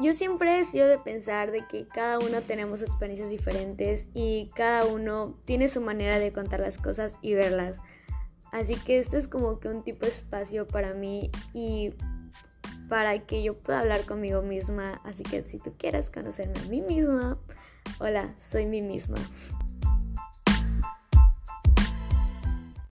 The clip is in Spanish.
yo siempre he sido de pensar de que cada uno tenemos experiencias diferentes y cada uno tiene su manera de contar las cosas y verlas. Así que este es como que un tipo de espacio para mí y para que yo pueda hablar conmigo misma. Así que si tú quieres conocerme a mí misma, hola, soy mí misma.